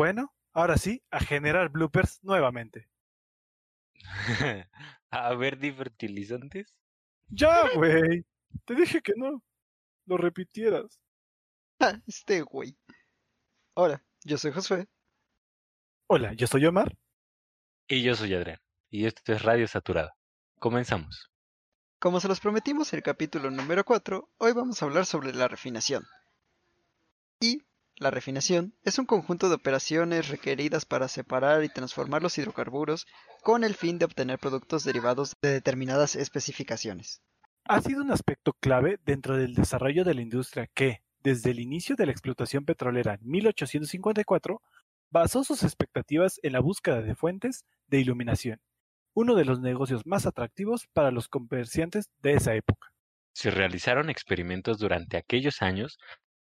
Bueno, ahora sí, a generar bloopers nuevamente. a ver, divertilizantes. Ya, güey. Te dije que no. Lo repitieras. Ah, este güey. Hola, yo soy Josué. Hola, yo soy Omar. Y yo soy Adrián. Y esto es Radio Saturada. Comenzamos. Como se los prometimos en el capítulo número 4, hoy vamos a hablar sobre la refinación. Y la refinación es un conjunto de operaciones requeridas para separar y transformar los hidrocarburos con el fin de obtener productos derivados de determinadas especificaciones. Ha sido un aspecto clave dentro del desarrollo de la industria que, desde el inicio de la explotación petrolera en 1854, basó sus expectativas en la búsqueda de fuentes de iluminación, uno de los negocios más atractivos para los comerciantes de esa época. Se realizaron experimentos durante aquellos años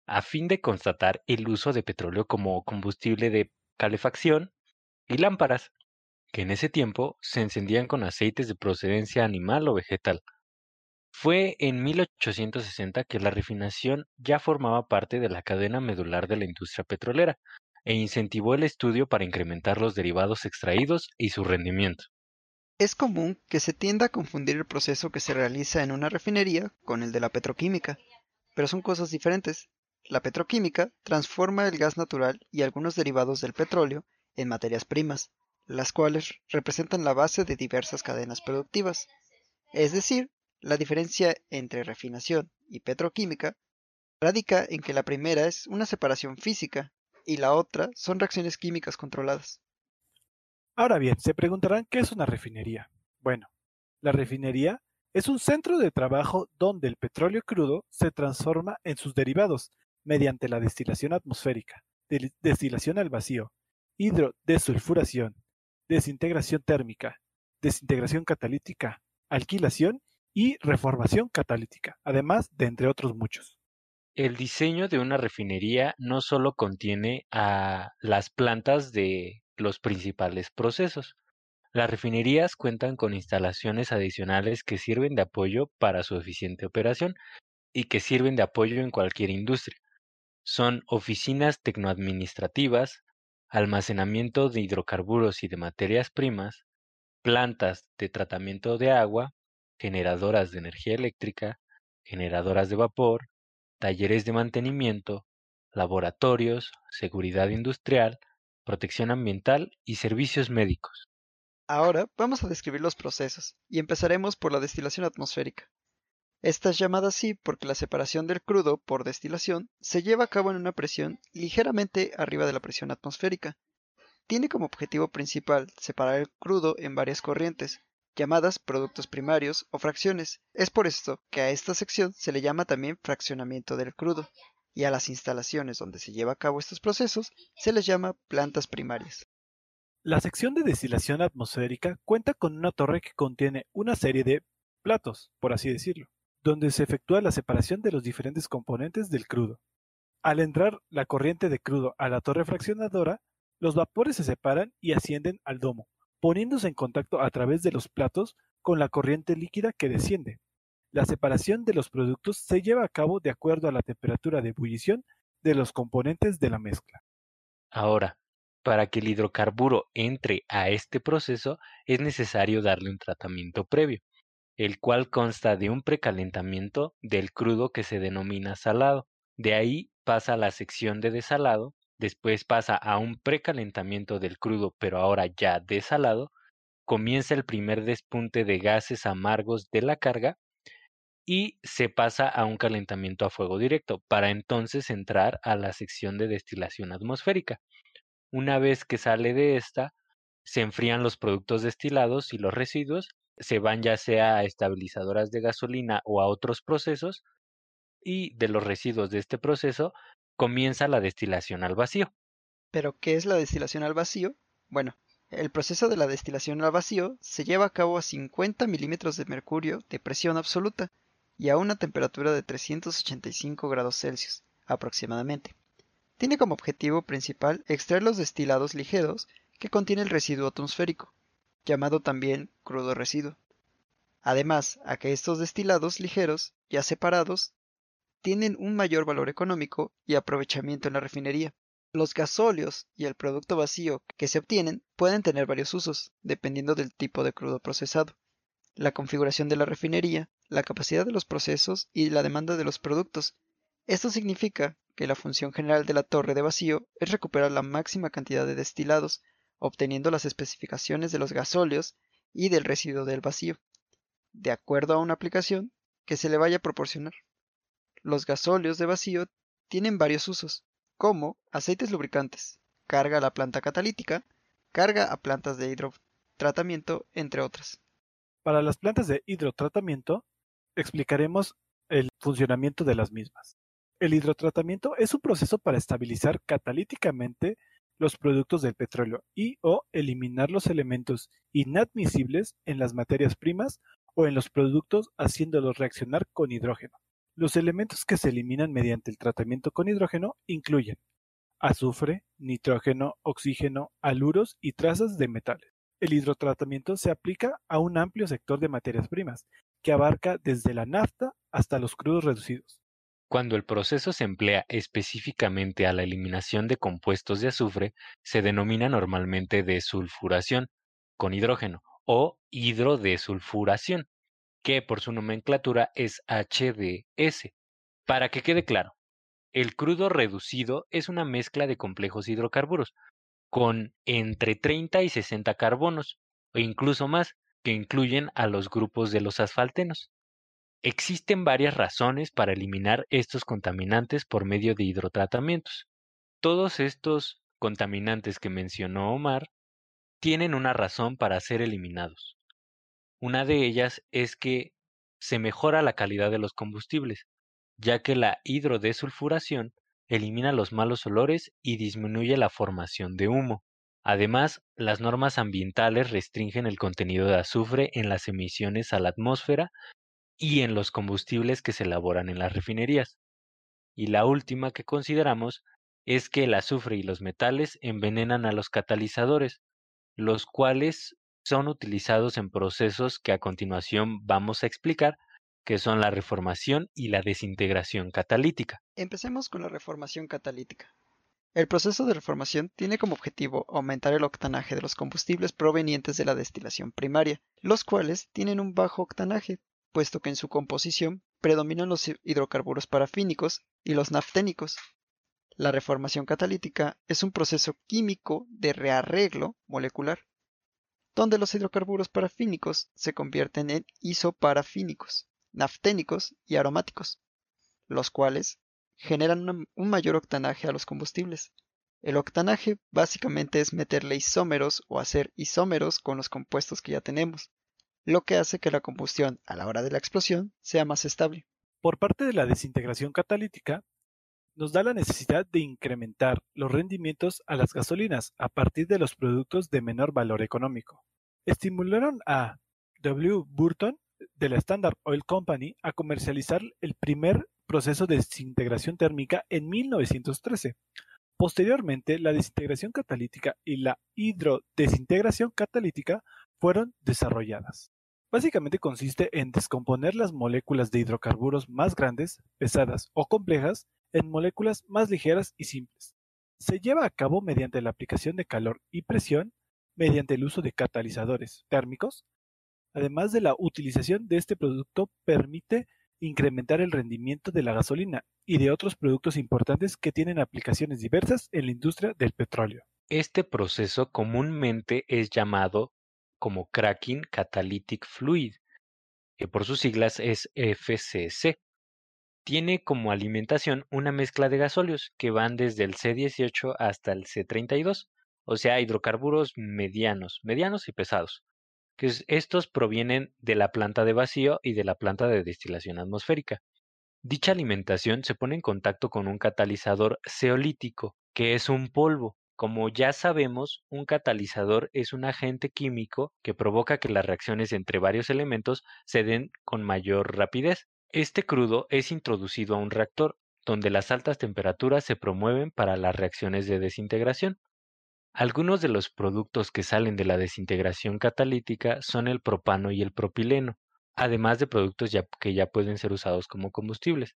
a fin de constatar el uso de petróleo como combustible de calefacción y lámparas, que en ese tiempo se encendían con aceites de procedencia animal o vegetal. Fue en 1860 que la refinación ya formaba parte de la cadena medular de la industria petrolera e incentivó el estudio para incrementar los derivados extraídos y su rendimiento. Es común que se tienda a confundir el proceso que se realiza en una refinería con el de la petroquímica, pero son cosas diferentes. La petroquímica transforma el gas natural y algunos derivados del petróleo en materias primas, las cuales representan la base de diversas cadenas productivas. Es decir, la diferencia entre refinación y petroquímica radica en que la primera es una separación física y la otra son reacciones químicas controladas. Ahora bien, se preguntarán qué es una refinería. Bueno, la refinería es un centro de trabajo donde el petróleo crudo se transforma en sus derivados, mediante la destilación atmosférica, destilación al vacío, hidrodesulfuración, desintegración térmica, desintegración catalítica, alquilación y reformación catalítica, además de entre otros muchos. El diseño de una refinería no solo contiene a las plantas de los principales procesos. Las refinerías cuentan con instalaciones adicionales que sirven de apoyo para su eficiente operación y que sirven de apoyo en cualquier industria son oficinas tecnoadministrativas, almacenamiento de hidrocarburos y de materias primas, plantas de tratamiento de agua, generadoras de energía eléctrica, generadoras de vapor, talleres de mantenimiento, laboratorios, seguridad industrial, protección ambiental y servicios médicos. Ahora vamos a describir los procesos y empezaremos por la destilación atmosférica. Esta es llamada así porque la separación del crudo por destilación se lleva a cabo en una presión ligeramente arriba de la presión atmosférica. Tiene como objetivo principal separar el crudo en varias corrientes, llamadas productos primarios o fracciones. Es por esto que a esta sección se le llama también fraccionamiento del crudo, y a las instalaciones donde se lleva a cabo estos procesos se les llama plantas primarias. La sección de destilación atmosférica cuenta con una torre que contiene una serie de platos, por así decirlo donde se efectúa la separación de los diferentes componentes del crudo. Al entrar la corriente de crudo a la torre fraccionadora, los vapores se separan y ascienden al domo, poniéndose en contacto a través de los platos con la corriente líquida que desciende. La separación de los productos se lleva a cabo de acuerdo a la temperatura de ebullición de los componentes de la mezcla. Ahora, para que el hidrocarburo entre a este proceso es necesario darle un tratamiento previo el cual consta de un precalentamiento del crudo que se denomina salado. De ahí pasa a la sección de desalado, después pasa a un precalentamiento del crudo pero ahora ya desalado, comienza el primer despunte de gases amargos de la carga y se pasa a un calentamiento a fuego directo para entonces entrar a la sección de destilación atmosférica. Una vez que sale de esta, se enfrían los productos destilados y los residuos se van ya sea a estabilizadoras de gasolina o a otros procesos y de los residuos de este proceso comienza la destilación al vacío. ¿Pero qué es la destilación al vacío? Bueno, el proceso de la destilación al vacío se lleva a cabo a 50 milímetros de mercurio de presión absoluta y a una temperatura de 385 grados Celsius aproximadamente. Tiene como objetivo principal extraer los destilados ligeros que contiene el residuo atmosférico, llamado también crudo residuo. Además, a que estos destilados ligeros, ya separados, tienen un mayor valor económico y aprovechamiento en la refinería, Los gasóleos y el producto vacío que se obtienen pueden tener varios usos, dependiendo del tipo de crudo procesado, la configuración de la refinería, la capacidad de los procesos y la demanda de los productos. Esto significa que la función general de la torre de vacío es recuperar la máxima cantidad de destilados, obteniendo las especificaciones de los gasóleos y del residuo del vacío, de acuerdo a una aplicación que se le vaya a proporcionar. Los gasóleos de vacío tienen varios usos, como aceites lubricantes, carga a la planta catalítica, carga a plantas de hidrotratamiento, entre otras. Para las plantas de hidrotratamiento, explicaremos el funcionamiento de las mismas. El hidrotratamiento es un proceso para estabilizar catalíticamente los productos del petróleo y o eliminar los elementos inadmisibles en las materias primas o en los productos haciéndolos reaccionar con hidrógeno. Los elementos que se eliminan mediante el tratamiento con hidrógeno incluyen azufre, nitrógeno, oxígeno, aluros y trazas de metales. El hidrotratamiento se aplica a un amplio sector de materias primas, que abarca desde la nafta hasta los crudos reducidos. Cuando el proceso se emplea específicamente a la eliminación de compuestos de azufre, se denomina normalmente desulfuración con hidrógeno o hidrodesulfuración que por su nomenclatura es HDS. Para que quede claro, el crudo reducido es una mezcla de complejos hidrocarburos, con entre 30 y 60 carbonos, o incluso más, que incluyen a los grupos de los asfaltenos. Existen varias razones para eliminar estos contaminantes por medio de hidrotratamientos. Todos estos contaminantes que mencionó Omar tienen una razón para ser eliminados. Una de ellas es que se mejora la calidad de los combustibles, ya que la hidrodesulfuración elimina los malos olores y disminuye la formación de humo. Además, las normas ambientales restringen el contenido de azufre en las emisiones a la atmósfera y en los combustibles que se elaboran en las refinerías. Y la última que consideramos es que el azufre y los metales envenenan a los catalizadores, los cuales son utilizados en procesos que a continuación vamos a explicar, que son la reformación y la desintegración catalítica. Empecemos con la reformación catalítica. El proceso de reformación tiene como objetivo aumentar el octanaje de los combustibles provenientes de la destilación primaria, los cuales tienen un bajo octanaje, puesto que en su composición predominan los hidrocarburos parafínicos y los nafténicos. La reformación catalítica es un proceso químico de rearreglo molecular donde los hidrocarburos parafínicos se convierten en isoparafínicos, nafténicos y aromáticos, los cuales generan un mayor octanaje a los combustibles. El octanaje básicamente es meterle isómeros o hacer isómeros con los compuestos que ya tenemos, lo que hace que la combustión a la hora de la explosión sea más estable. Por parte de la desintegración catalítica, nos da la necesidad de incrementar los rendimientos a las gasolinas a partir de los productos de menor valor económico. Estimularon a W. Burton de la Standard Oil Company a comercializar el primer proceso de desintegración térmica en 1913. Posteriormente, la desintegración catalítica y la hidrodesintegración catalítica fueron desarrolladas. Básicamente consiste en descomponer las moléculas de hidrocarburos más grandes, pesadas o complejas en moléculas más ligeras y simples. Se lleva a cabo mediante la aplicación de calor y presión mediante el uso de catalizadores térmicos. Además de la utilización de este producto permite incrementar el rendimiento de la gasolina y de otros productos importantes que tienen aplicaciones diversas en la industria del petróleo. Este proceso comúnmente es llamado como cracking catalytic fluid, que por sus siglas es FCC tiene como alimentación una mezcla de gasóleos que van desde el C18 hasta el C32, o sea, hidrocarburos medianos, medianos y pesados, que estos provienen de la planta de vacío y de la planta de destilación atmosférica. Dicha alimentación se pone en contacto con un catalizador ceolítico, que es un polvo. Como ya sabemos, un catalizador es un agente químico que provoca que las reacciones entre varios elementos se den con mayor rapidez. Este crudo es introducido a un reactor, donde las altas temperaturas se promueven para las reacciones de desintegración. Algunos de los productos que salen de la desintegración catalítica son el propano y el propileno, además de productos que ya pueden ser usados como combustibles.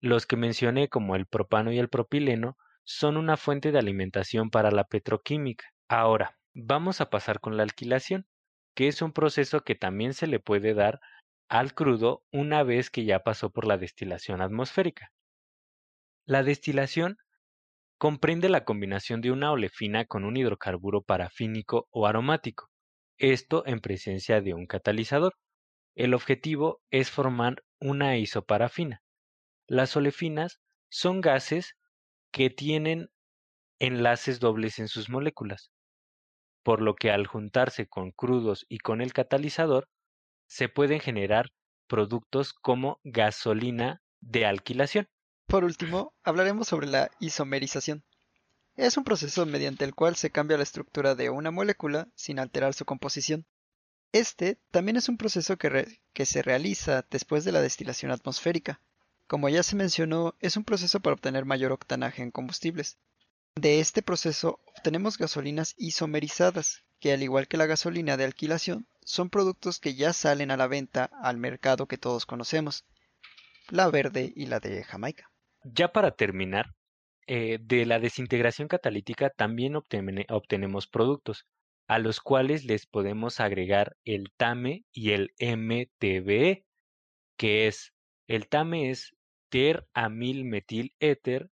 Los que mencioné como el propano y el propileno son una fuente de alimentación para la petroquímica. Ahora, vamos a pasar con la alquilación, que es un proceso que también se le puede dar al crudo una vez que ya pasó por la destilación atmosférica. La destilación comprende la combinación de una olefina con un hidrocarburo parafínico o aromático, esto en presencia de un catalizador. El objetivo es formar una isoparafina. Las olefinas son gases que tienen enlaces dobles en sus moléculas, por lo que al juntarse con crudos y con el catalizador, se pueden generar productos como gasolina de alquilación. Por último, hablaremos sobre la isomerización. Es un proceso mediante el cual se cambia la estructura de una molécula sin alterar su composición. Este también es un proceso que, que, se realiza después de la destilación atmosférica. Como ya se mencionó, es un proceso para obtener mayor octanaje en combustibles. De este proceso obtenemos gasolinas isomerizadas, que al igual que la gasolina de alquilación, son productos que ya salen a la venta al mercado que todos conocemos, la verde y la de Jamaica. Ya para terminar, eh, de la desintegración catalítica también obtenemos productos, a los cuales les podemos agregar el TAME y el MTBE, que es, el TAME es ter-amil-metil-éter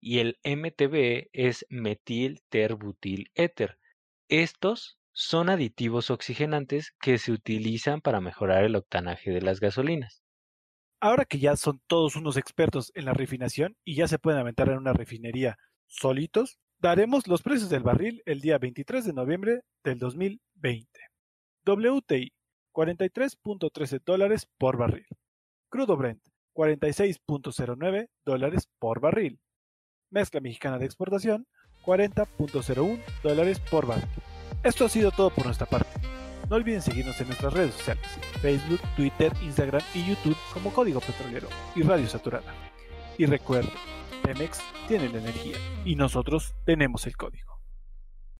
y el MTBE es metil-ter-butil-éter. Estos son aditivos oxigenantes que se utilizan para mejorar el octanaje de las gasolinas. Ahora que ya son todos unos expertos en la refinación y ya se pueden aventar en una refinería solitos, daremos los precios del barril el día 23 de noviembre del 2020. WTI 43.13 dólares por barril. Crudo Brent 46.09 dólares por barril. Mezcla mexicana de exportación 40.01 dólares por barril. Esto ha sido todo por nuestra parte. No olviden seguirnos en nuestras redes sociales, Facebook, Twitter, Instagram y YouTube como Código Petrolero y Radio Saturada. Y recuerden, Pemex tiene la energía y nosotros tenemos el código.